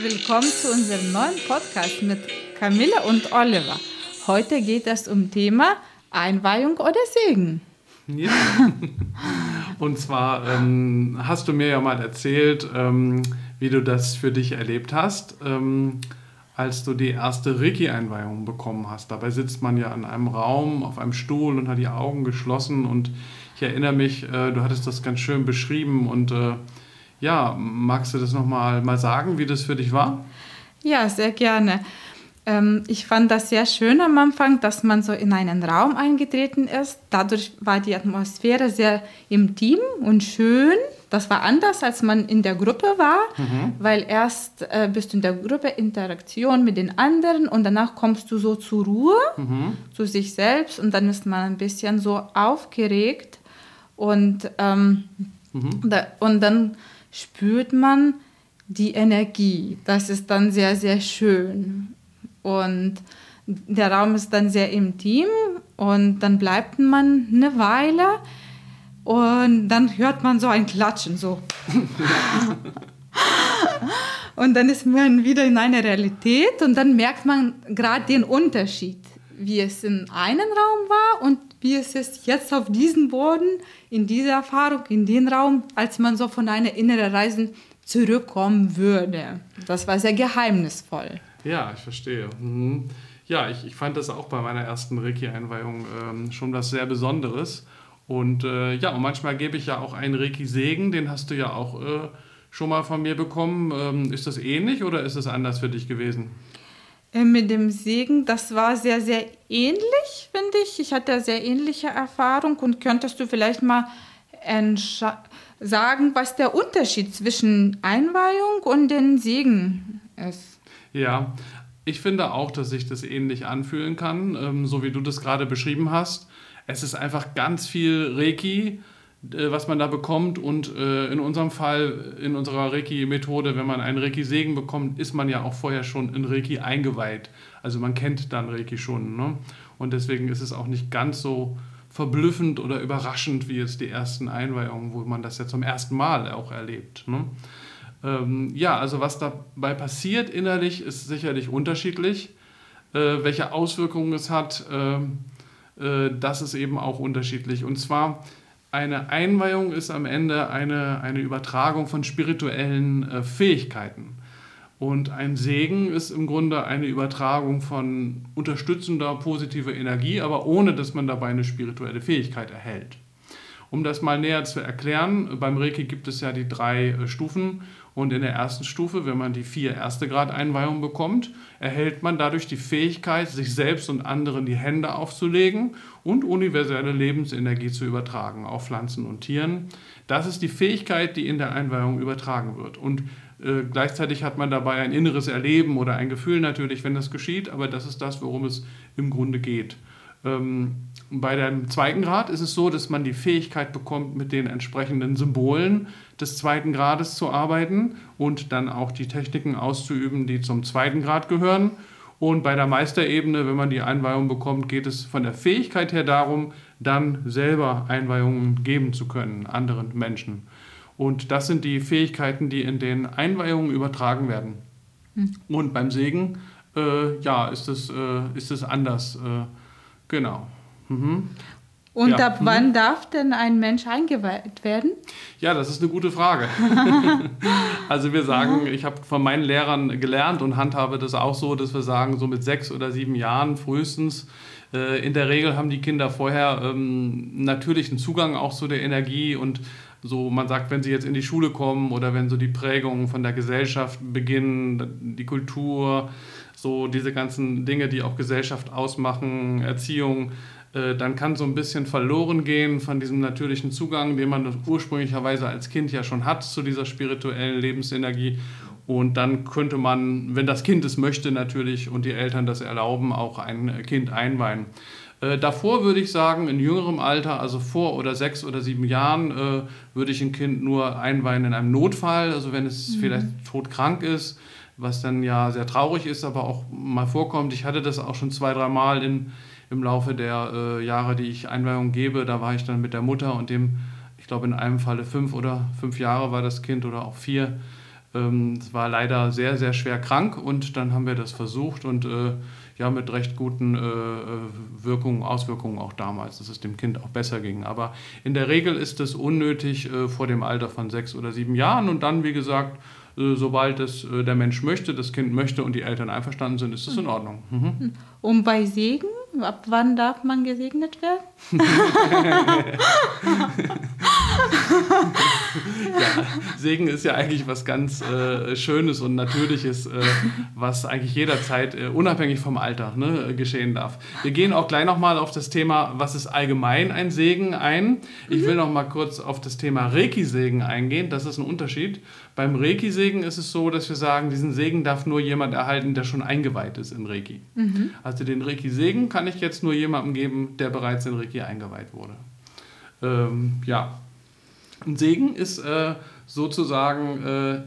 Willkommen zu unserem neuen Podcast mit Camilla und Oliver. Heute geht es um Thema Einweihung oder Segen. Ja. Und zwar ähm, hast du mir ja mal erzählt, ähm, wie du das für dich erlebt hast, ähm, als du die erste Reiki-Einweihung bekommen hast. Dabei sitzt man ja in einem Raum auf einem Stuhl und hat die Augen geschlossen. Und ich erinnere mich, äh, du hattest das ganz schön beschrieben und äh, ja, magst du das nochmal mal sagen, wie das für dich war? Ja, sehr gerne. Ähm, ich fand das sehr schön am Anfang, dass man so in einen Raum eingetreten ist. Dadurch war die Atmosphäre sehr intim und schön. Das war anders, als man in der Gruppe war, mhm. weil erst äh, bist du in der Gruppe Interaktion mit den anderen und danach kommst du so zur Ruhe, mhm. zu sich selbst und dann ist man ein bisschen so aufgeregt und, ähm, mhm. da, und dann spürt man die Energie. Das ist dann sehr, sehr schön. Und der Raum ist dann sehr intim und dann bleibt man eine Weile und dann hört man so ein Klatschen, so. und dann ist man wieder in einer Realität und dann merkt man gerade den Unterschied, wie es in einem Raum war und wie es ist jetzt auf diesem Boden, in dieser Erfahrung, in den Raum, als man so von einer inneren Reise zurückkommen würde. Das war sehr geheimnisvoll. Ja, ich verstehe. Mhm. Ja, ich, ich fand das auch bei meiner ersten Reiki-Einweihung ähm, schon was sehr Besonderes. Und äh, ja, und manchmal gebe ich ja auch einen Reiki-Segen, den hast du ja auch äh, schon mal von mir bekommen. Ähm, ist das ähnlich oder ist es anders für dich gewesen? Äh, mit dem Segen, das war sehr, sehr ähnlich, finde ich. Ich hatte sehr ähnliche Erfahrung und könntest du vielleicht mal sagen, was der Unterschied zwischen Einweihung und den Segen ist? Ja, ich finde auch, dass sich das ähnlich anfühlen kann, ähm, so wie du das gerade beschrieben hast. Es ist einfach ganz viel Reiki äh, was man da bekommt. Und äh, in unserem Fall, in unserer Reiki-Methode, wenn man einen Reiki-Segen bekommt, ist man ja auch vorher schon in Reiki eingeweiht. Also man kennt dann Reiki schon. Ne? Und deswegen ist es auch nicht ganz so verblüffend oder überraschend wie jetzt die ersten Einweihungen, wo man das ja zum ersten Mal auch erlebt. Ne? Ähm, ja, also was dabei passiert innerlich, ist sicherlich unterschiedlich. Äh, welche Auswirkungen es hat, äh, äh, das ist eben auch unterschiedlich. Und zwar eine Einweihung ist am Ende eine, eine Übertragung von spirituellen äh, Fähigkeiten. Und ein Segen ist im Grunde eine Übertragung von unterstützender, positiver Energie, aber ohne dass man dabei eine spirituelle Fähigkeit erhält. Um das mal näher zu erklären, beim Reiki gibt es ja die drei äh, Stufen und in der ersten Stufe, wenn man die vier erste Grad Einweihung bekommt, erhält man dadurch die Fähigkeit, sich selbst und anderen die Hände aufzulegen und universelle Lebensenergie zu übertragen auf Pflanzen und Tieren. Das ist die Fähigkeit, die in der Einweihung übertragen wird. Und äh, gleichzeitig hat man dabei ein inneres Erleben oder ein Gefühl natürlich, wenn das geschieht, aber das ist das, worum es im Grunde geht. Ähm, bei dem zweiten Grad ist es so, dass man die Fähigkeit bekommt, mit den entsprechenden Symbolen des zweiten Grades zu arbeiten und dann auch die Techniken auszuüben, die zum zweiten Grad gehören. Und bei der Meisterebene, wenn man die Einweihung bekommt, geht es von der Fähigkeit her darum, dann selber Einweihungen geben zu können, anderen Menschen. Und das sind die Fähigkeiten, die in den Einweihungen übertragen werden. Mhm. Und beim Segen, äh, ja, ist es, äh, ist es anders. Äh, genau. Mhm. Und ja. ab wann mhm. darf denn ein Mensch eingeweiht werden? Ja, das ist eine gute Frage. also wir sagen, ich habe von meinen Lehrern gelernt und handhabe das auch so, dass wir sagen, so mit sechs oder sieben Jahren frühestens. Äh, in der Regel haben die Kinder vorher ähm, natürlichen Zugang auch zu der Energie und so, man sagt, wenn sie jetzt in die Schule kommen oder wenn so die Prägungen von der Gesellschaft beginnen, die Kultur, so diese ganzen Dinge, die auch Gesellschaft ausmachen, Erziehung, äh, dann kann so ein bisschen verloren gehen von diesem natürlichen Zugang, den man ursprünglicherweise als Kind ja schon hat zu dieser spirituellen Lebensenergie. Und dann könnte man, wenn das Kind es möchte natürlich und die Eltern das erlauben, auch ein Kind einweihen. Äh, davor würde ich sagen, in jüngerem Alter, also vor oder sechs oder sieben Jahren, äh, würde ich ein Kind nur einweihen in einem Notfall, also wenn es mhm. vielleicht todkrank ist, was dann ja sehr traurig ist, aber auch mal vorkommt. Ich hatte das auch schon zwei, dreimal in im Laufe der äh, Jahre, die ich Einweihung gebe. Da war ich dann mit der Mutter und dem, ich glaube in einem Falle fünf oder fünf Jahre war das Kind oder auch vier. Ähm, es war leider sehr, sehr schwer krank und dann haben wir das versucht und äh, ja mit recht guten äh, äh, Wirkungen, Auswirkungen auch damals, dass es dem Kind auch besser ging. Aber in der Regel ist es unnötig äh, vor dem Alter von sechs oder sieben Jahren und dann, wie gesagt, sobald es äh, der Mensch möchte, das Kind möchte und die Eltern einverstanden sind, ist das in Ordnung. Mhm. Und bei Segen, ab wann darf man gesegnet werden? ja, Segen ist ja eigentlich was ganz äh, Schönes und Natürliches, äh, was eigentlich jederzeit, äh, unabhängig vom Alter, ne, geschehen darf. Wir gehen auch gleich nochmal auf das Thema, was ist allgemein ein Segen ein. Ich will noch mal kurz auf das Thema Reiki-Segen eingehen. Das ist ein Unterschied. Beim Reiki-Segen ist es so, dass wir sagen, diesen Segen darf nur jemand erhalten, der schon eingeweiht ist in Reiki. Mhm. Also den Reiki-Segen kann ich jetzt nur jemandem geben, der bereits in Reiki eingeweiht wurde. Ähm, ja, ein Segen ist äh, sozusagen, äh,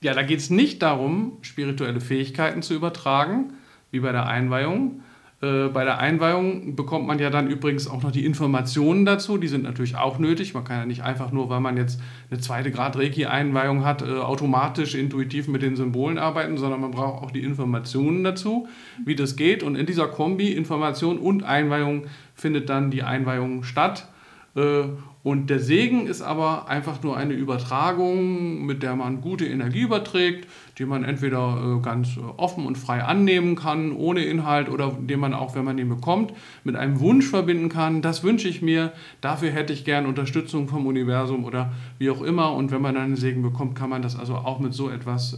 ja, da geht es nicht darum, spirituelle Fähigkeiten zu übertragen, wie bei der Einweihung. Äh, bei der Einweihung bekommt man ja dann übrigens auch noch die Informationen dazu, die sind natürlich auch nötig. Man kann ja nicht einfach nur, weil man jetzt eine zweite Grad Reiki-Einweihung hat, äh, automatisch intuitiv mit den Symbolen arbeiten, sondern man braucht auch die Informationen dazu, wie das geht. Und in dieser Kombi Information und Einweihung findet dann die Einweihung statt. Äh, und der Segen ist aber einfach nur eine Übertragung, mit der man gute Energie überträgt, die man entweder äh, ganz äh, offen und frei annehmen kann, ohne Inhalt, oder den man auch, wenn man ihn bekommt, mit einem Wunsch verbinden kann. Das wünsche ich mir, dafür hätte ich gern Unterstützung vom Universum oder wie auch immer. Und wenn man dann einen Segen bekommt, kann man das also auch mit so etwas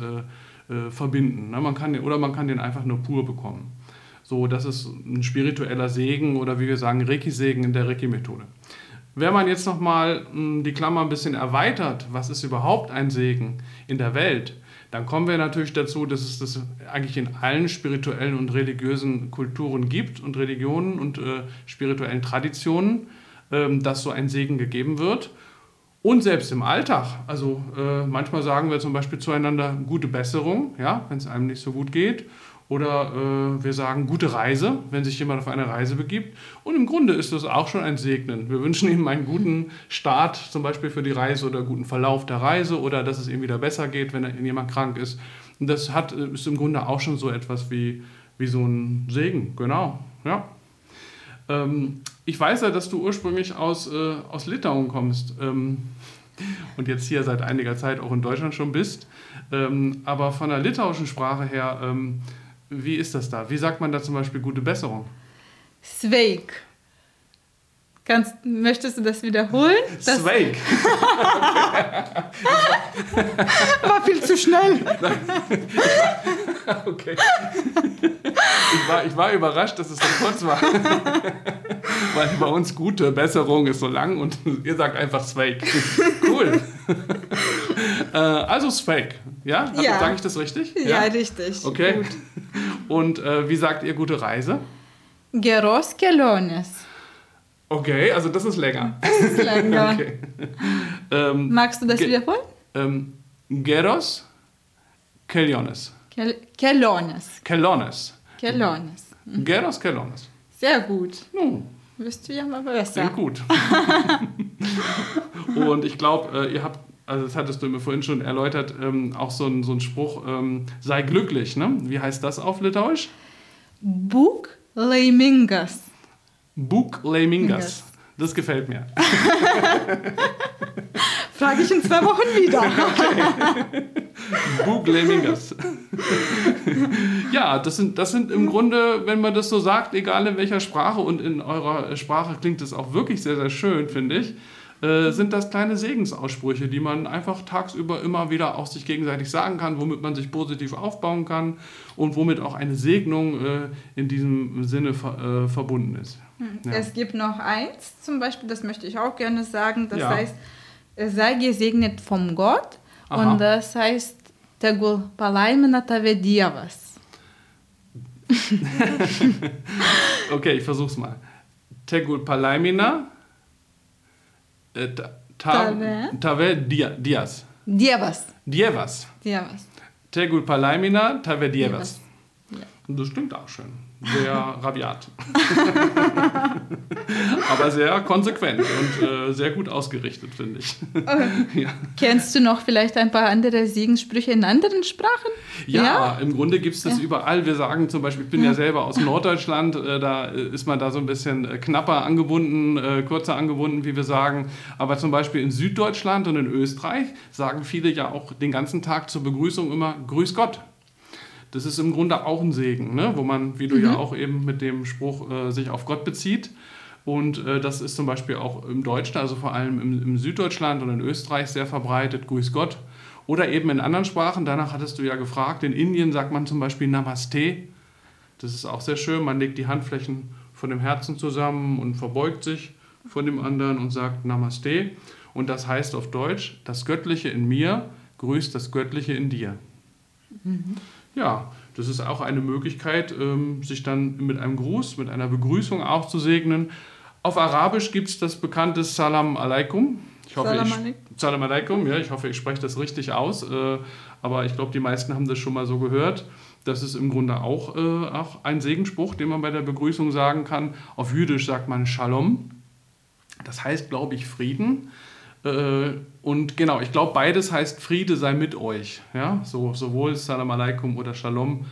verbinden. Ne? Man kann den, oder man kann den einfach nur pur bekommen. So, das ist ein spiritueller Segen oder wie wir sagen, Reiki-Segen in der Reiki-Methode. Wenn man jetzt nochmal hm, die Klammer ein bisschen erweitert, was ist überhaupt ein Segen in der Welt, dann kommen wir natürlich dazu, dass es das eigentlich in allen spirituellen und religiösen Kulturen gibt und Religionen und äh, spirituellen Traditionen, ähm, dass so ein Segen gegeben wird. Und selbst im Alltag. Also äh, manchmal sagen wir zum Beispiel zueinander gute Besserung, ja, wenn es einem nicht so gut geht. Oder äh, wir sagen gute Reise, wenn sich jemand auf eine Reise begibt. Und im Grunde ist das auch schon ein Segnen. Wir wünschen ihm einen guten Start zum Beispiel für die Reise oder guten Verlauf der Reise oder dass es ihm wieder besser geht, wenn jemand krank ist. Und das hat, ist im Grunde auch schon so etwas wie, wie so ein Segen, genau. Ja. Ähm, ich weiß ja, dass du ursprünglich aus, äh, aus Litauen kommst ähm, und jetzt hier seit einiger Zeit auch in Deutschland schon bist. Ähm, aber von der litauischen Sprache her ähm, wie ist das da? Wie sagt man da zum Beispiel gute Besserung? Sveik. Kannst, möchtest du das wiederholen? Das Sveik. war viel zu schnell. okay. Ich war, ich war überrascht, dass es so kurz war. Weil bei uns gute Besserung ist so lang und ihr sagt einfach Sveik. Cool. Äh, also Sveik. Ja? ja. Sage ich das richtig? Ja, ja richtig. Okay. Gut. Und äh, wie sagt ihr gute Reise? Geros Kelones. Okay, also das ist länger. Das ist länger. okay. ähm, Magst du das ge wiederholen? Ähm, Geros Keliones. Kel Kelones. Kelones. Kelones. Mhm. Geros Kelones. Sehr gut. Oh. Wirst du ja mal besser. Sehr gut. Und ich glaube, äh, ihr habt also das hattest du mir vorhin schon erläutert, ähm, auch so ein, so ein Spruch, ähm, sei glücklich, ne? Wie heißt das auf Litauisch? Buk laimingas. Buk laimingas. Das gefällt mir. Frage ich in zwei Wochen wieder. Okay. Ja, das sind, das sind im Grunde, wenn man das so sagt, egal in welcher Sprache und in eurer Sprache klingt es auch wirklich sehr, sehr schön, finde ich äh, sind das kleine Segensaussprüche, die man einfach tagsüber immer wieder auch sich gegenseitig sagen kann, womit man sich positiv aufbauen kann und womit auch eine Segnung äh, in diesem Sinne ver äh, verbunden ist. Hm. Ja. Es gibt noch eins, zum Beispiel, das möchte ich auch gerne sagen, das ja. heißt, sei gesegnet vom Gott Aha. und das heißt, Tegul palaimina tave Dievas. okay, ich versuch's mal. Tegul palaimina äh, Dias. Dievas. Dievas. Dievas. Tegul Palaimina Tave Dievas. Ja. Das klingt auch schön. Sehr rabiat. aber sehr konsequent und äh, sehr gut ausgerichtet, finde ich. Okay. ja. Kennst du noch vielleicht ein paar andere Segenssprüche in anderen Sprachen? Ja, ja. im Grunde gibt es das ja. überall. Wir sagen zum Beispiel, ich bin ja selber aus Norddeutschland, äh, da äh, ist man da so ein bisschen äh, knapper angebunden, äh, kürzer angebunden, wie wir sagen. Aber zum Beispiel in Süddeutschland und in Österreich sagen viele ja auch den ganzen Tag zur Begrüßung immer Grüß Gott. Das ist im Grunde auch ein Segen, ne? wo man, wie du mhm. ja auch eben mit dem Spruch äh, sich auf Gott bezieht. Und äh, das ist zum Beispiel auch im Deutschen, also vor allem im, im, Süddeutschland und in Österreich sehr verbreitet, Grüß Gott. Oder eben in anderen Sprachen, danach hattest du ja gefragt, in Indien sagt man zum Beispiel Namaste. Das ist auch sehr schön, man legt die Handflächen von dem Herzen zusammen und verbeugt sich von dem anderen und sagt Namaste. Und das heißt auf Deutsch, das Göttliche in mir grüßt das Göttliche in dir. Mhm. Ja, das ist auch eine Möglichkeit, ähm, sich dann mit einem Gruß, mit einer Begrüßung auch zu segnen. Auf Arabisch gibt es das bekannte Salam Alaikum. Ich hoffe, Salam alaikum. Ich, Salam alaikum, ja, ich hoffe, ich spreche das richtig aus. Äh, aber ich glaube, die meisten haben das schon mal so gehört. Das ist im Grunde auch, äh, auch ein Segenspruch, den man bei der Begrüßung sagen kann. Auf Jüdisch sagt man Shalom. Das heißt, glaube ich, Frieden. Äh, und genau, ich glaube, beides heißt Friede sei mit euch. Ja? So, sowohl Salam Aleikum oder Shalom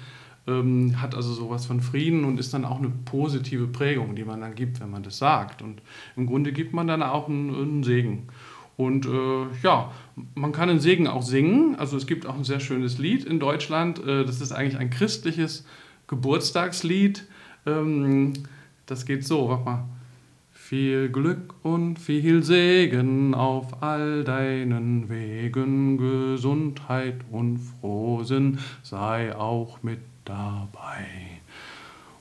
ähm, hat also sowas von Frieden und ist dann auch eine positive Prägung, die man dann gibt, wenn man das sagt. Und im Grunde gibt man dann auch einen, einen Segen. Und äh, ja, man kann einen Segen auch singen. Also es gibt auch ein sehr schönes Lied in Deutschland. Äh, das ist eigentlich ein christliches Geburtstagslied. Ähm, das geht so, warte mal. Viel Glück und viel Segen auf all deinen Wegen, Gesundheit und Frohsinn sei auch mit dabei.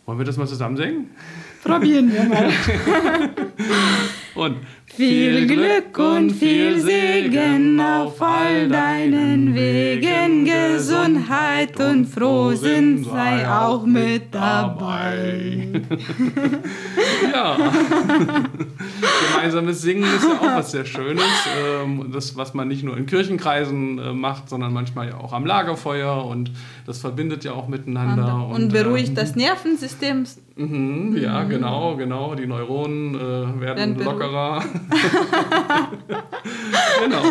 Wollen wir das mal zusammen singen? Probieren wir mal. und viel Glück und viel Segen auf all deinen Wegen, Gesundheit und Frohsinn sei auch mit dabei. ja, gemeinsames Singen ist ja auch was sehr Schönes. Ähm, das, was man nicht nur in Kirchenkreisen äh, macht, sondern manchmal ja auch am Lagerfeuer und das verbindet ja auch miteinander. Und, und beruhigt ähm, das Nervensystem Mhm, ja, mhm. genau, genau. Die Neuronen äh, werden lockerer. genau.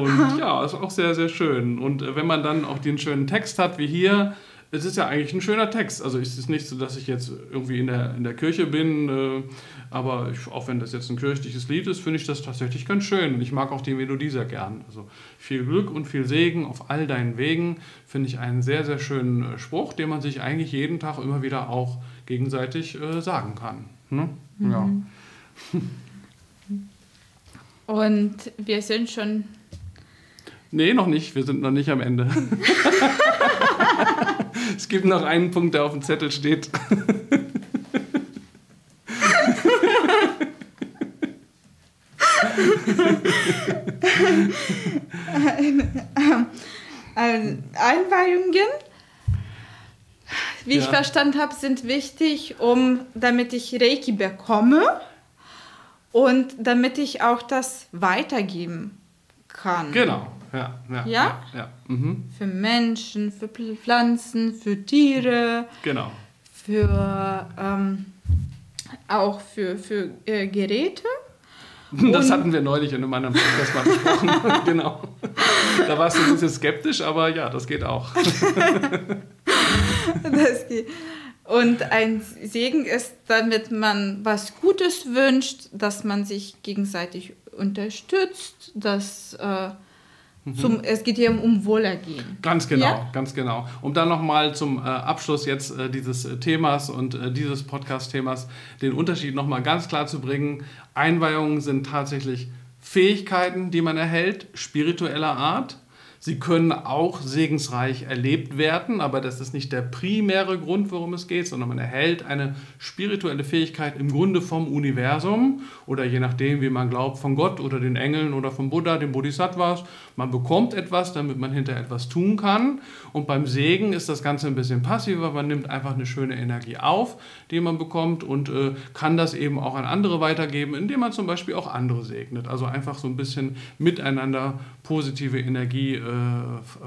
Und ja, ist auch sehr, sehr schön. Und äh, wenn man dann auch den schönen Text hat, wie hier, es ist ja eigentlich ein schöner Text. Also es ist nicht so, dass ich jetzt irgendwie in der, in der Kirche bin, äh, aber ich, auch wenn das jetzt ein kirchliches Lied ist, finde ich das tatsächlich ganz schön. Und ich mag auch die Melodie sehr gern. Also viel Glück und viel Segen auf all deinen Wegen finde ich einen sehr, sehr schönen äh, Spruch, den man sich eigentlich jeden Tag immer wieder auch gegenseitig äh, sagen kann. Ne? Mhm. Ja. Und wir sind schon. Nee, noch nicht. Wir sind noch nicht am Ende. es gibt noch einen Punkt, der auf dem Zettel steht. Einweihungen, wie ja. ich verstanden habe, sind wichtig, um damit ich Reiki bekomme und damit ich auch das weitergeben kann. Genau. Ja, ja, ja? ja. Mhm. Für Menschen, für Pflanzen, für Tiere. Genau. Für ähm, auch für, für äh, Geräte. Das hatten wir neulich in einem anderen Podcast mal besprochen. genau. Da warst du ein bisschen skeptisch, aber ja, das geht auch. das geht. Und ein Segen ist, damit man was Gutes wünscht, dass man sich gegenseitig unterstützt, dass äh, zum, mhm. es geht hier um Wohlergehen. Ganz genau, ja? ganz genau. Um dann nochmal zum äh, Abschluss jetzt äh, dieses äh, Themas und äh, dieses Podcast-Themas den Unterschied nochmal ganz klar zu bringen. Einweihungen sind tatsächlich Fähigkeiten, die man erhält, spiritueller Art Sie können auch segensreich erlebt werden, aber das ist nicht der primäre Grund, worum es geht, sondern man erhält eine spirituelle Fähigkeit im Grunde vom Universum oder je nachdem, wie man glaubt, von Gott oder den Engeln oder vom Buddha, den Bodhisattvas. Man bekommt etwas, damit man hinter etwas tun kann. Und beim Segen ist das Ganze ein bisschen passiver. Man nimmt einfach eine schöne Energie auf, die man bekommt und äh, kann das eben auch an andere weitergeben, indem man zum Beispiel auch andere segnet. Also einfach so ein bisschen miteinander positive Energie äh,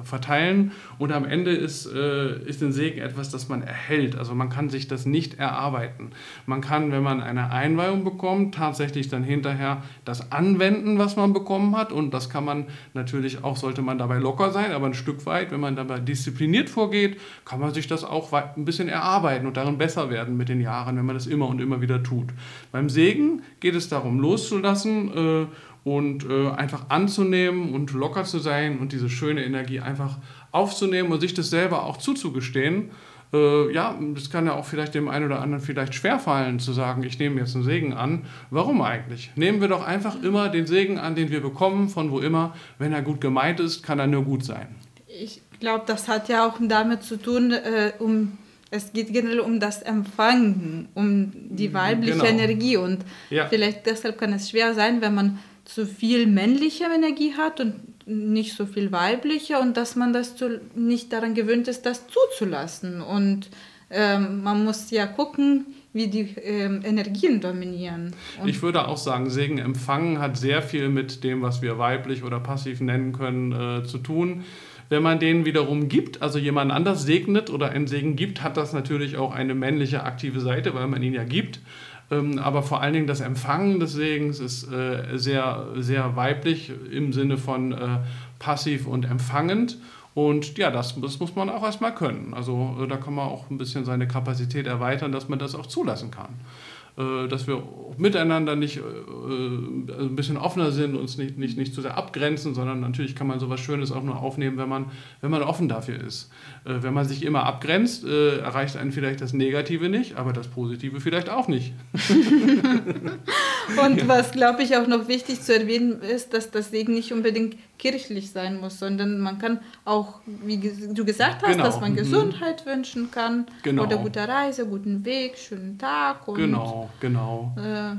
verteilen. Und am Ende ist, äh, ist ein Segen etwas, das man erhält. Also man kann sich das nicht erarbeiten. Man kann, wenn man eine Einweihung bekommt, tatsächlich dann hinterher das anwenden, was man bekommen hat. Und das kann man natürlich auch, sollte man dabei locker sein, aber ein Stück weit, wenn man dabei diszipliniert vorgeht, kann man sich das auch ein bisschen erarbeiten und darin besser werden mit den Jahren, wenn man das immer und immer wieder tut. Beim Segen geht es darum, loszulassen äh, und äh, einfach anzunehmen und locker zu sein und diese schöne Energie einfach aufzunehmen und sich das selber auch zuzugestehen. Äh, ja, das kann ja auch vielleicht dem einen oder anderen vielleicht schwerfallen, zu sagen, ich nehme jetzt einen Segen an. Warum eigentlich? Nehmen wir doch einfach immer den Segen an, den wir bekommen, von wo immer. Wenn er gut gemeint ist, kann er nur gut sein. Ich glaube, das hat ja auch damit zu tun, äh, um es geht generell um das Empfangen, um die weibliche genau. Energie. Und ja. vielleicht deshalb kann es schwer sein, wenn man zu viel männliche Energie hat und nicht so viel weibliche und dass man das zu, nicht daran gewöhnt ist, das zuzulassen. Und ähm, man muss ja gucken, wie die ähm, Energien dominieren. Und ich würde auch sagen, Segen empfangen hat sehr viel mit dem, was wir weiblich oder passiv nennen können, äh, zu tun. Wenn man den wiederum gibt, also jemand anders segnet oder einen Segen gibt, hat das natürlich auch eine männliche aktive Seite, weil man ihn ja gibt. Ähm, aber vor allen Dingen das Empfangen des Segens ist äh, sehr, sehr weiblich im Sinne von äh, passiv und empfangend. Und ja, das, das muss man auch erstmal können. Also äh, da kann man auch ein bisschen seine Kapazität erweitern, dass man das auch zulassen kann. Äh, dass wir miteinander nicht äh, äh, ein bisschen offener sind, uns nicht, nicht, nicht zu sehr abgrenzen, sondern natürlich kann man sowas Schönes auch nur aufnehmen, wenn man, wenn man offen dafür ist. Wenn man sich immer abgrenzt, erreicht einen vielleicht das Negative nicht, aber das Positive vielleicht auch nicht. Und was, glaube ich, auch noch wichtig zu erwähnen ist, dass das Segen nicht unbedingt kirchlich sein muss, sondern man kann auch, wie du gesagt hast, genau. dass man mhm. Gesundheit mhm. wünschen kann genau. oder gute Reise, guten Weg, schönen Tag. Und, genau, genau. Äh,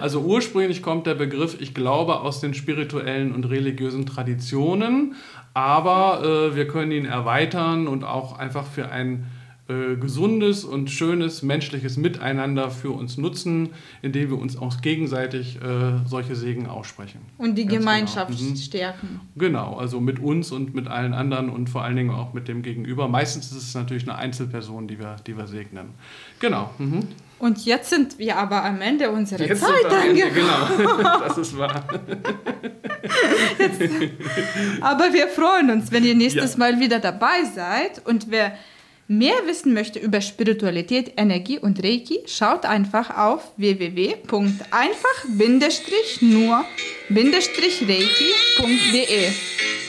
also ursprünglich kommt der Begriff, ich glaube, aus den spirituellen und religiösen Traditionen, aber äh, wir können ihn erweitern und auch einfach für ein äh, gesundes und schönes menschliches Miteinander für uns nutzen, indem wir uns auch gegenseitig äh, solche Segen aussprechen. Und die Ganz genau. Gemeinschaft genau. stärken. Genau, also mit uns und mit allen anderen und vor allen Dingen auch mit dem Gegenüber. Meistens ist es natürlich eine Einzelperson, die wir, die wir segnen. Genau. Mhm. Und jetzt sind wir aber am Ende unserer jetzt Zeit angekommen. Genau, das ist wahr. jetzt, aber wir freuen uns, wenn ihr nächstes ja. Mal wieder dabei seid und wer mehr wissen möchte über Spiritualität, Energie und Reiki, schaut einfach auf www.einfach-nur-reiki.de.